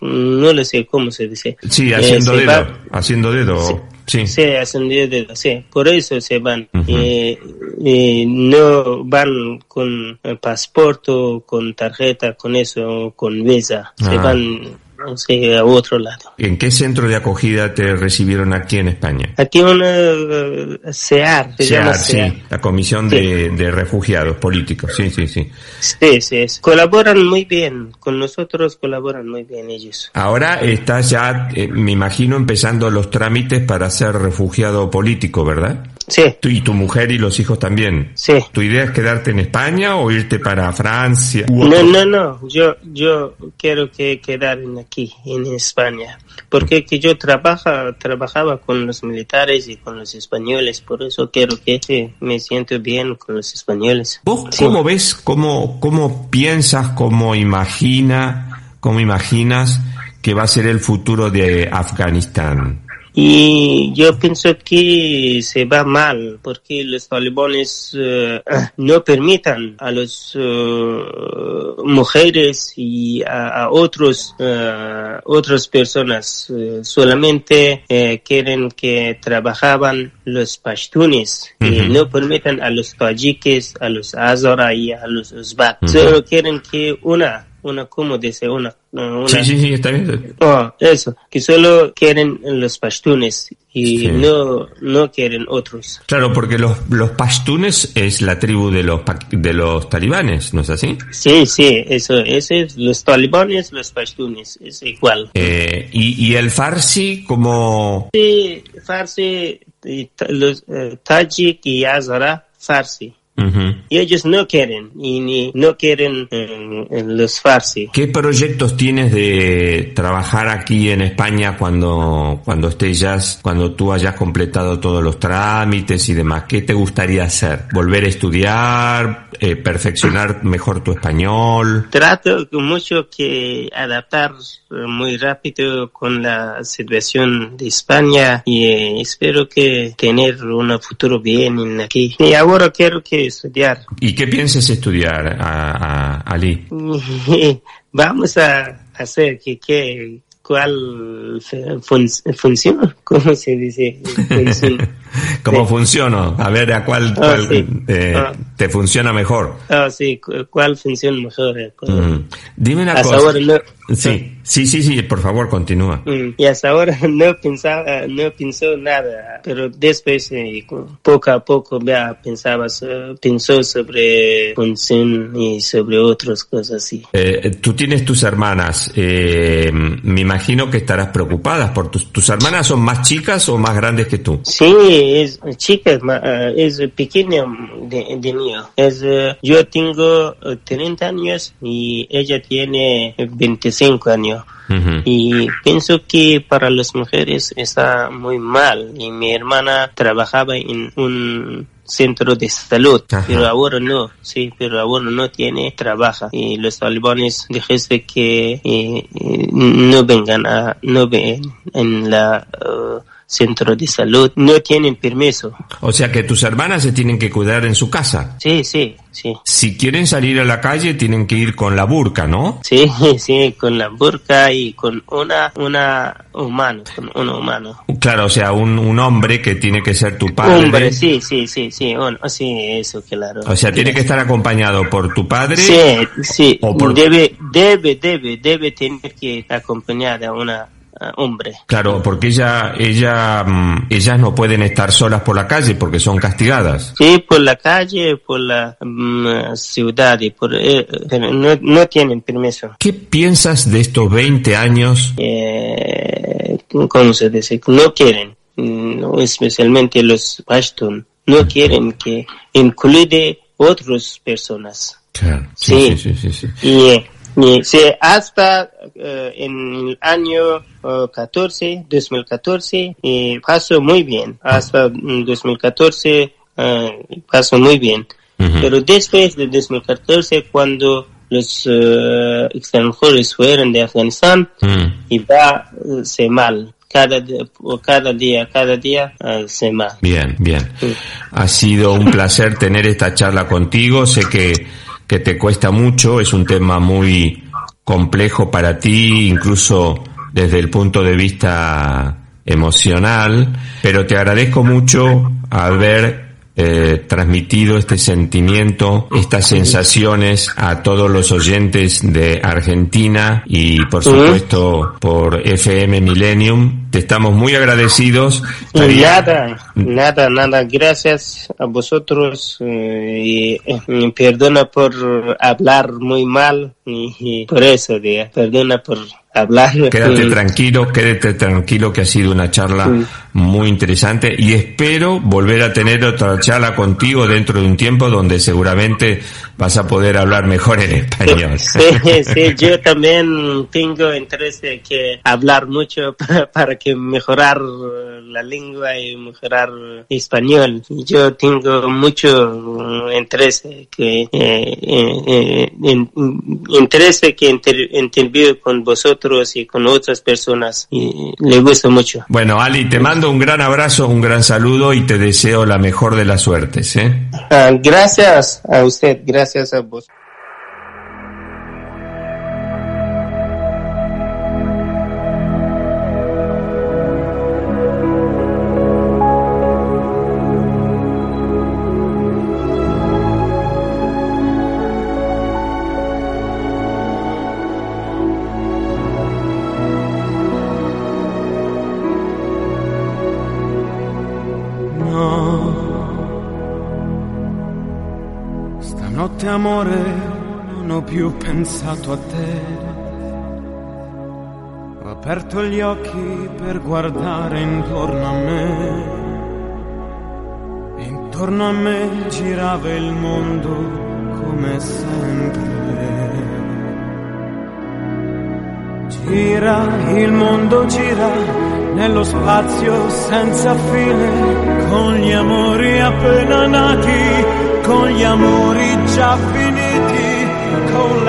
no lo sé cómo se dice. Sí, haciendo eh, dedo, va, haciendo dedo. Sí. Sí. sí, haciendo dedo, sí, por eso se van. Uh -huh. eh, eh, no van con pasaporte, con tarjeta, con eso, con visa. Ah. Se van sí, a otro lado. ¿En qué centro de acogida te recibieron aquí en España? Aquí una CEAR, se CEAR, llama sí, CEAR. la Comisión Sí. de, de Refugiados Políticos, sí, sí, sí. Sí, sí, sí. colaboran muy bien, con nosotros colaboran muy bien ellos. Ahora estás ya, eh, me imagino, empezando los trámites para ser refugiado político, ¿verdad? Sí. Tú y tu mujer y los hijos también. Sí. ¿Tu idea es quedarte en España o irte para Francia? No, no, no, yo, yo quiero que quedar en aquí, en España, porque que yo trabaja, trabajaba con los militares y con los españoles, por eso quiero que sí, me siento bien con los españoles. ¿Vos Sí. cómo ves, cómo, cómo piensas, cómo imagina, cómo imaginas que va a ser el futuro de Afganistán? Y yo pienso que se va mal porque los talibanes eh, no permitan a las mujeres y a, otros otras personas solamente quieren que trabajaban los pashtunes y no permitan a los tajiques, a los azara y a los uzbek. Solo quieren que una una, como dice? Una, Sí, sí, sí, está bien. Oh, eso, que solo quieren los pashtunes y no, no quieren otros. Claro, porque los, los pashtunes es la tribu de los, de los talibanes, ¿no es así? Sí, sí, eso, eso es los talibanes, los pashtunes, es igual. Eh, ¿y, ¿Y el farsi como...? Sí, farsi, los eh, tajik y azara, farsi. Y ellos no quieren, y ni, no quieren eh, los farsi. ¿Qué proyectos tienes de trabajar aquí en España cuando, cuando estés ya, cuando tú hayas completado todos los trámites y demás? ¿Qué te gustaría hacer? ¿Volver a estudiar? Eh, ¿Perfeccionar mejor tu español? Trato mucho que adaptar muy rápido con la situación de España y espero que tener un futuro bien aquí. Y ahora quiero que estudiar. ¿Y qué piensas estudiar, a, Ali? Vamos a hacer que, que cuál funciona, ¿cómo se dice? ¿Cómo funciona? A ver, ¿a cuál, ah, eh, ah. te funciona mejor? Ah, sí, ¿cuál funciona mejor? Dime una cosa. Sí, sí, sí, sí, por favor, continúa. Mm, y hasta ahora no pensaba, no pensó nada, pero después, eh, poco a poco, ya pensaba, pensó sobre función y sobre otras cosas así. Eh, tú tienes tus hermanas, eh, me imagino que estarás preocupada por tus, tus hermanas son más chicas o más grandes que tú. Sí, es chica, es pequeña de, de mí. Es, yo tengo 30 años y ella tiene 25 cinco años. Y pienso que para las mujeres está muy mal. Y mi hermana trabajaba en un centro de salud, pero ahora no, sí, pero ahora no tiene trabajo y los talibanes dijiste que eh, eh, no vengan a, no ven en la uh, centro de salud, no tienen permiso. O sea que tus hermanas se tienen que cuidar en su casa. Sí, sí, sí. Si quieren salir a la calle tienen que ir con la burka, ¿no? Sí, sí, con la burka y con una, una humano, con un humano. Claro, o sea, un, un hombre que tiene que ser tu padre. Hombre, sí, sí, sí, sí, sí, eso, claro. O sea, tiene que estar acompañado por tu padre. Sí, sí, debe, debe, debe, debe tener que estar acompañada una Ah, hombre. Claro, porque ella, ella, mm, ellas no pueden estar solas por la calle porque son castigadas. Sí, por la calle, por la mm, ciudad y por, eh, no, no, tienen permiso. ¿Qué piensas de estos 20 años? Eh, ¿Cómo se dice? No quieren, no, especialmente los Pashtun, no quieren que incluya otras personas. Claro, sí, sí, sí, sí, Y, Sí, hasta eh, en el año 14, 2014, y pasó muy bien. Hasta 2014 uh, pasó muy bien. Pero después de 2014, cuando los uh, extranjeros fueron de Afganistán, y va uh, se mal. Cada, cada día, cada día se mal. Bien, bien. Ha sido un placer tener esta charla contigo. Sé que que te cuesta mucho, es un tema muy complejo para ti, incluso desde el punto de vista emocional, pero te agradezco mucho haber eh, transmitido este sentimiento, estas sensaciones a todos los oyentes de Argentina y por supuesto por FM Millennium. Te estamos muy agradecidos. Nada, nada, nada. Gracias a vosotros eh, y, perdona por hablar muy mal y, por eso, perdona por hablar. Quédate tranquilo, quédate tranquilo que ha sido una charla muy interesante y espero volver a tener otra charla contigo dentro de un tiempo donde seguramente vas a poder hablar mejor en español. Sí, sí, yo también tengo interés de que hablar mucho para, que mejorar la lengua y mejorar hablar español. Yo tengo mucho interés que eh, interés que inter, con vosotros y con otras personas y le gusta mucho. Bueno, Ali, te mando un gran abrazo, un gran saludo y te deseo la mejor de las suertes. ¿eh? Ah, gracias a usted, gracias a vos. Pensato a te. Ho aperto gli occhi per guardare intorno a me. Intorno a me girava il mondo come sempre. Gira, il mondo gira nello spazio senza fine, con gli amori appena nati con gli amori già finiti,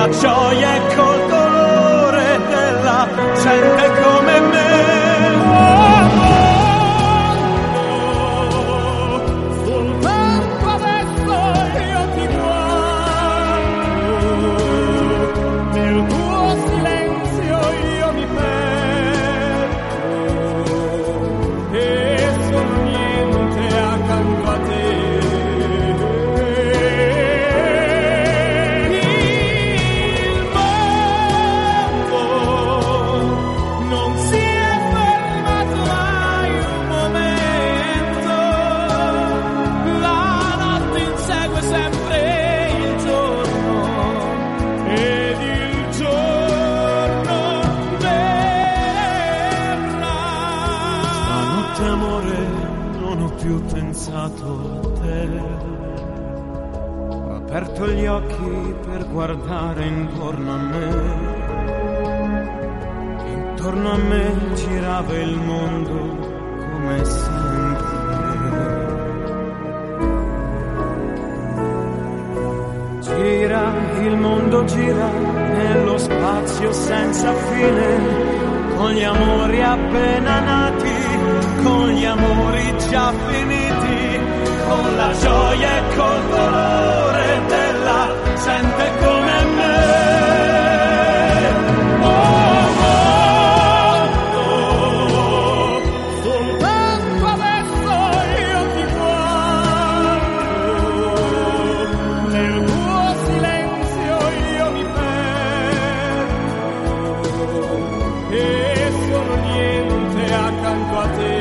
la gioia e col dolore della gente come me. Occhi per guardare intorno a me. Intorno a me girava il mondo come sempre. Gira, il mondo gira nello spazio senza fine, con gli amori appena nati, con gli amori già finiti, con la gioia e col dolore sente come me. Oh, oh, soltanto adesso io ti guardo, nel tuo silenzio io mi perdo e sono niente accanto a te.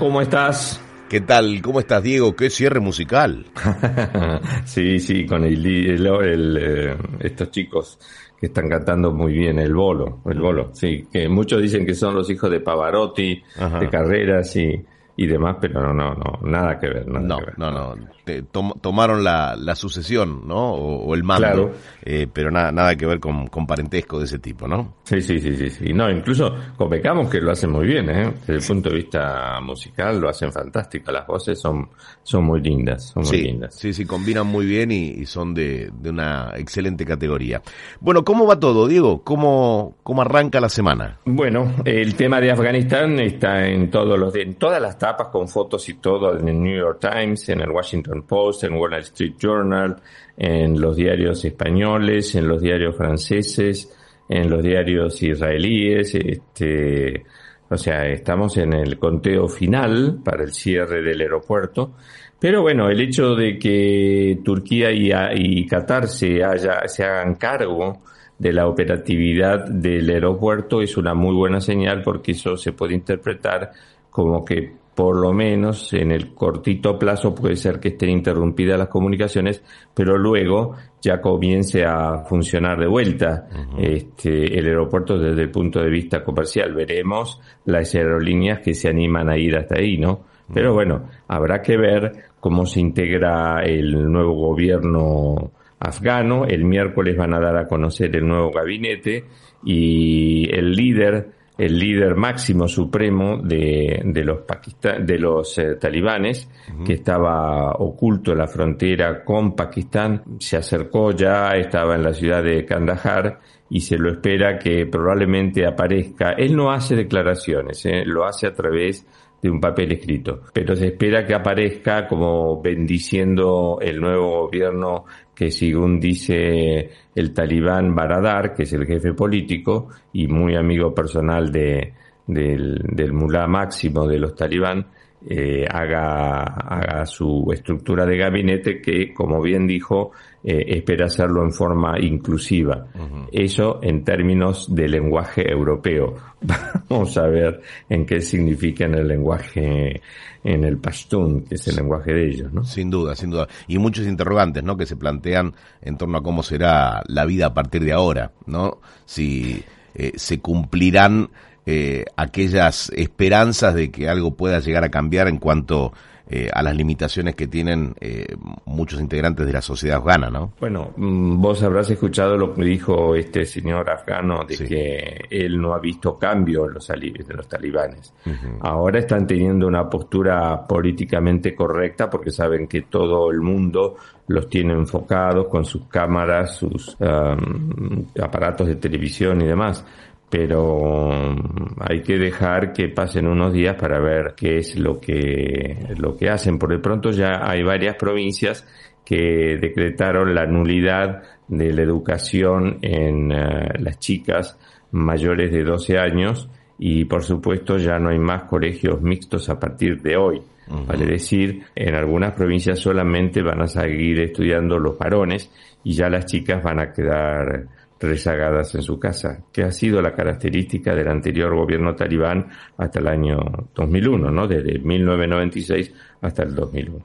¿Cómo estás? ¿Qué tal? ¿Cómo estás, Diego? ¿Qué cierre musical? sí, sí, con el, eh, estos chicos que están cantando muy bien, el bolo, el bolo, sí, que muchos dicen que son los hijos de Pavarotti, de Carreras y, y demás, pero no, no, no nada que ver. Nada no, que ver. no, no, tomaron la, la, sucesión, ¿no? O, el mando, eh, pero nada, nada que ver con, con, parentesco de ese tipo, ¿no? Sí, sí, sí, sí, sí. No, incluso convecamos que lo hacen muy bien, ¿eh? Desde el punto de vista musical lo hacen fantástico, las voces son, son muy lindas, son muy sí, lindas. Sí, sí, combinan muy bien y, son de, de, una excelente categoría. Bueno, ¿cómo va todo, Diego? ¿Cómo, cómo arranca la semana? Bueno, el tema de Afganistán está en todos los, en todas las tapas con fotos y todo en el New York Times, en el Washington Post, en Wall Street Journal, en los diarios españoles, en los diarios franceses, en los diarios israelíes, este, o sea, estamos en el conteo final para el cierre del aeropuerto. Pero bueno, el hecho de que Turquía y, y Qatar se, haya, se hagan cargo de la operatividad del aeropuerto es una muy buena señal porque eso se puede interpretar como que por lo menos en el cortito plazo puede ser que estén interrumpidas las comunicaciones, pero luego ya comience a funcionar de vuelta este, el aeropuerto desde el punto de vista comercial. Veremos las aerolíneas que se animan a ir hasta ahí, ¿no? Pero bueno, habrá que ver cómo se integra el nuevo gobierno afgano. El miércoles van a dar a conocer el nuevo gabinete y el líder el líder máximo supremo de, de los, Pakistan, de los eh, talibanes, que estaba oculto en la frontera con Pakistán, se acercó ya, estaba en la ciudad de Kandahar y se lo espera que probablemente aparezca. Él no hace declaraciones, eh, lo hace a través de un papel escrito, pero se espera que aparezca como bendiciendo el nuevo gobierno que según dice el talibán Baradar, que es el jefe político y muy amigo personal de, del, del mulá máximo de los talibán, eh, haga, haga su estructura de gabinete que, como bien dijo, eh, espera hacerlo en forma inclusiva. Eso en términos de lenguaje europeo. Vamos a ver en qué significa en el lenguaje, en el pashtun, que es el lenguaje de ellos, ¿no? Sin duda, sin duda. Y muchos interrogantes, ¿no? Que se plantean en torno a cómo será la vida a partir de ahora, ¿no? Si eh, se cumplirán eh, aquellas esperanzas de que algo pueda llegar a cambiar en cuanto eh, a las limitaciones que tienen eh, muchos integrantes de la sociedad afgana, ¿no? Bueno, mm, vos habrás escuchado lo que dijo este señor afgano de que él no ha visto cambio en los de los talibanes. Ahora están teniendo una postura políticamente correcta porque saben que todo el mundo los tiene enfocados con sus cámaras, sus um, aparatos de televisión y demás pero mm, hay que dejar que pasen unos días para ver qué es lo que, lo que hacen. Por de pronto ya hay varias provincias que decretaron la nulidad de la educación en eh, las chicas mayores de 12 años y por supuesto ya no hay más colegios mixtos a partir de hoy. Vale decir, en algunas provincias solamente van a seguir estudiando los varones y ya las chicas van a quedar rezagadas en su casa, que ha sido la característica del anterior gobierno talibán hasta el año 2001, ¿no? Desde 1996 hasta el 2001.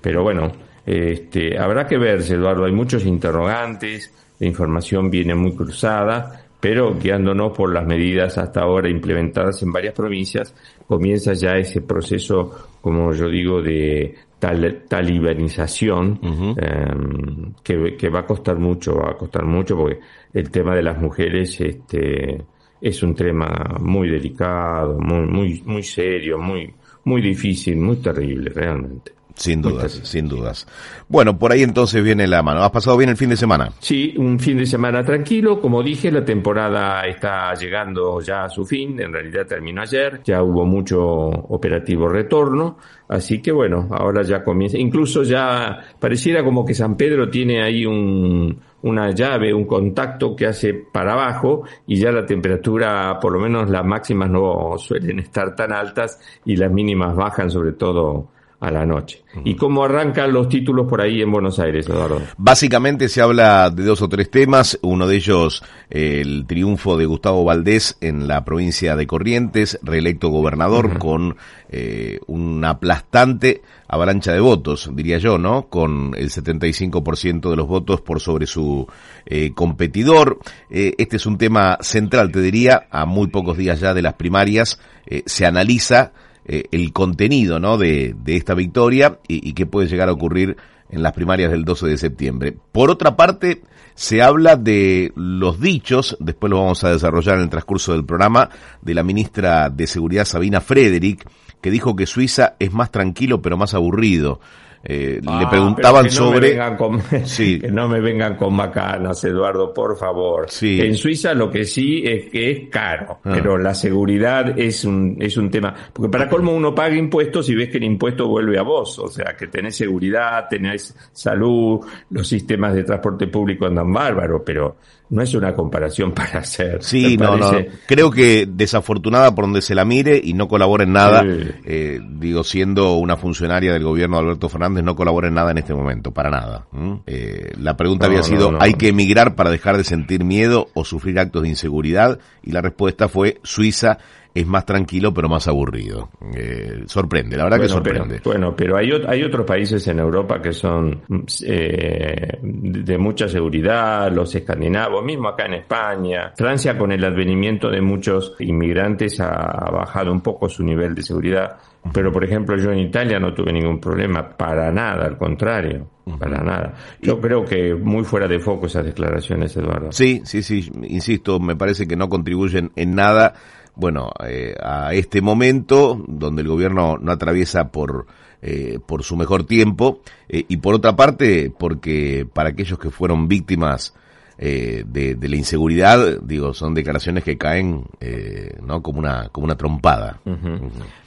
Pero bueno, este, habrá que verse, Eduardo, hay muchos interrogantes, la información viene muy cruzada, pero guiándonos por las medidas hasta ahora implementadas en varias provincias, comienza ya ese proceso, como yo digo, de tal, talibanización em, que, va a costar mucho, va a costar mucho porque el tema de las mujeres este, es un tema muy delicado, muy, muy, muy serio, muy, muy difícil, muy terrible realmente. Sin dudas, sin dudas. Bueno, por ahí entonces viene la mano. ¿Has pasado bien el fin de semana? Sí, un fin de semana tranquilo. Como dije, la temporada está llegando ya a su fin. En realidad terminó ayer. Ya hubo mucho operativo retorno. Así que bueno, ahora ya comienza. Incluso ya pareciera como que San Pedro tiene ahí un, una llave, un contacto que hace para abajo y ya la temperatura, por lo menos las máximas no suelen estar tan altas y las mínimas bajan sobre todo a la noche. ¿Y cómo arrancan los títulos por ahí en Buenos Aires, Eduardo? Básicamente se habla de dos o tres temas, uno de ellos el triunfo de Gustavo Valdés en la provincia de Corrientes, reelecto gobernador con eh, una aplastante avalancha de votos, diría yo, ¿no? Con el 75% de los votos por sobre su eh, competidor. Eh, este es un tema central, te diría, a muy pocos días ya de las primarias, se analiza eh, el contenido ¿no? de, de esta victoria y, y qué puede llegar a ocurrir en las primarias del 12 de septiembre. Por otra parte, se habla de los dichos, después lo vamos a desarrollar en el transcurso del programa, de la ministra de Seguridad Sabina Frederick, que dijo que Suiza es más tranquilo pero más aburrido. Eh, le Ah, preguntaban que no me sobre... vengan con- Sí. que no me vengan con macanas, Eduardo, por favor. Sí. En Suiza lo que sí es que es caro, Ah. pero la seguridad es un, es un tema. Porque para colmo uno paga impuestos y ves que el impuesto vuelve a vos. O sea, que tenés seguridad, tenés salud, los sistemas de transporte público andan bárbaro, pero no es una comparación para hacer. Sí, no, no. Creo que desafortunada por donde se la mire y no colabora en nada. Sí. Eh, digo, siendo una funcionaria del gobierno de Alberto Fernández, no colabora en nada en este momento, para nada. Eh, la pregunta No, había sido, no. ¿hay que emigrar para dejar de sentir miedo o sufrir actos de inseguridad? Y la respuesta fue, Suiza es más tranquilo pero más aburrido. Eh, sorprende, la verdad que pero- sorprende. bueno, pero hay, hay otros países en Europa que son mm, eh, de mucha seguridad, los escandinavos, mismo acá en España. Francia, con el advenimiento de muchos inmigrantes, ha bajado un poco su nivel de seguridad. Pero, por ejemplo, yo en Italia no tuve ningún problema, para nada, al contrario, para nada. Yo creo que muy fuera de foco esas declaraciones, Eduardo. Sí, sí, sí, insisto, me parece que no contribuyen en nada, bueno, eh, a este momento donde el gobierno no atraviesa por eh, por su mejor tiempo eh, y por otra parte porque para aquellos que fueron víctimas eh, de, de la inseguridad, digo, son declaraciones que caen, eh, ¿no? Como una como una trompada.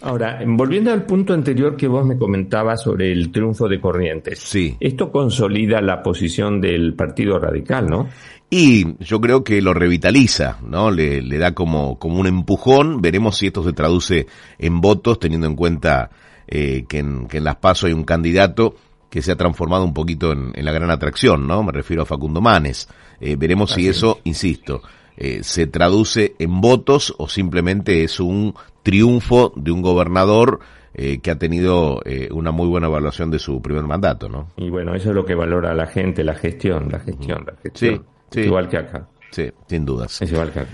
Ahora, volviendo al punto anterior que vos me comentabas sobre el triunfo de Corrientes. Sí. Esto consolida la posición del Partido Radical, ¿no? Y yo creo que lo revitaliza, ¿no? Le, le da como, como un empujón. Veremos si esto se traduce en votos, teniendo en cuenta eh, que, en, que en las PASO hay un candidato que se ha transformado un poquito en, en la gran atracción, ¿no? Me refiero a Facundo Manes. Eh, veremos si eso, insisto, eh, se traduce en votos o simplemente es un triunfo de un gobernador eh, que ha tenido eh, una muy buena evaluación de su primer mandato, ¿no? Y bueno, eso es lo que valora la gente, la gestión, la gestión, la gestión. Sí, sí. Igual que acá. Sí, sin dudas. Es igual que acá.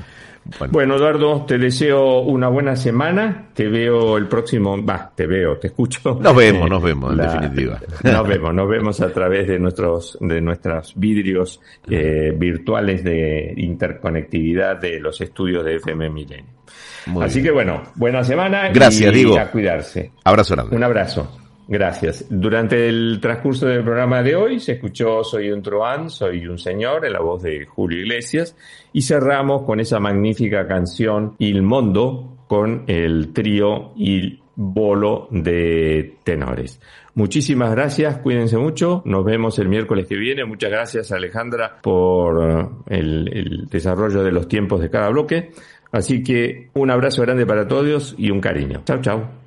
Bueno. Bueno, Eduardo, te deseo una buena semana. Te veo el próximo. Va, te veo, te escucho. Nos vemos, nos vemos, en La- definitiva. Nos vemos, nos vemos a través de nuestros, de nuestros vidrios eh, virtuales de interconectividad de los estudios de FM Milenio. Así bien. que bueno, buena semana. Gracias, y Diego. A cuidarse. Abrazo grande. Un abrazo. Gracias. Durante el transcurso del programa de hoy se escuchó Soy un truán, soy un señor, en la voz de Julio Iglesias, y cerramos con esa magnífica canción Il Mondo con el trío Il Bolo de tenores. Muchísimas gracias, cuídense mucho, nos vemos el miércoles que viene. Muchas gracias Alejandra por el, el desarrollo de los tiempos de cada bloque. Así que un abrazo grande para todos y un cariño. Chao, chao.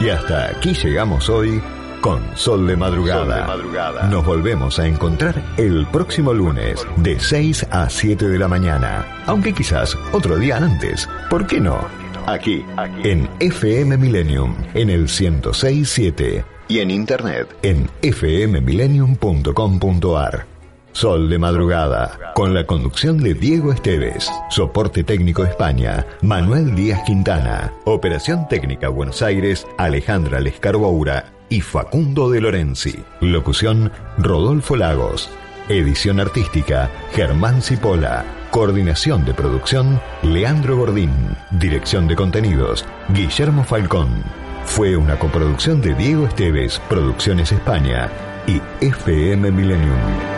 Y hasta aquí llegamos hoy con Sol de Madrugada. Sol de Madrugada. Nos volvemos a encontrar el próximo lunes de 6 a 7 de la mañana. Aunque quizás otro día antes. ¿Por qué no? Aquí, en FM Millennium, en el 1067. Y en internet. En fmmillennium.com.ar. Sol de Madrugada, con la conducción de Diego Esteves, soporte técnico España, Manuel Díaz Quintana, operación técnica Buenos Aires, Alejandra Lescarboura y Facundo de Lorenzi, locución Rodolfo Lagos, edición artística Germán Cipolla, coordinación de producción Leandro Gordín, dirección de contenidos Guillermo Falcón. Fue una coproducción de Diego Esteves, Producciones España y FM Millennium.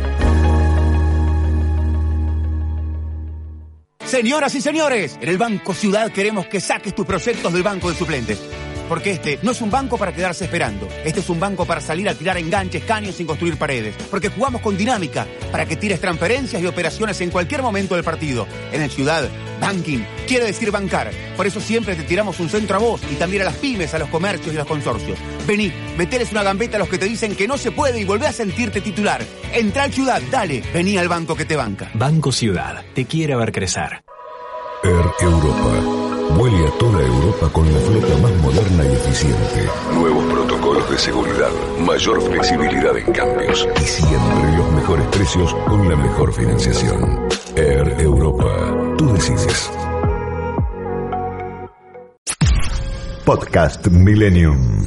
Señoras y señores, en el Banco Ciudad queremos que saques tus proyectos del banco de suplentes. Porque este no es un banco para quedarse esperando. Este es un banco para salir a tirar enganches, caños sin construir paredes. Porque jugamos con dinámica para que tires transferencias y operaciones en cualquier momento del partido. En el Ciudad, banking quiere decir bancar. Por eso siempre te tiramos un centro a vos y también a las pymes, a los comercios y a los consorcios. Vení, meteles una gambeta a los que te dicen que no se puede y volvé a sentirte titular. Entra al Ciudad, dale, vení al banco que te banca. Banco Ciudad, te quiere ver crecer. Air Europa. Vuele a toda Europa con la flota más moderna y eficiente. Nuevos protocolos de seguridad, mayor flexibilidad en cambios y siempre los mejores precios con la mejor financiación. Air Europa. Tú decides. Podcast Millennium.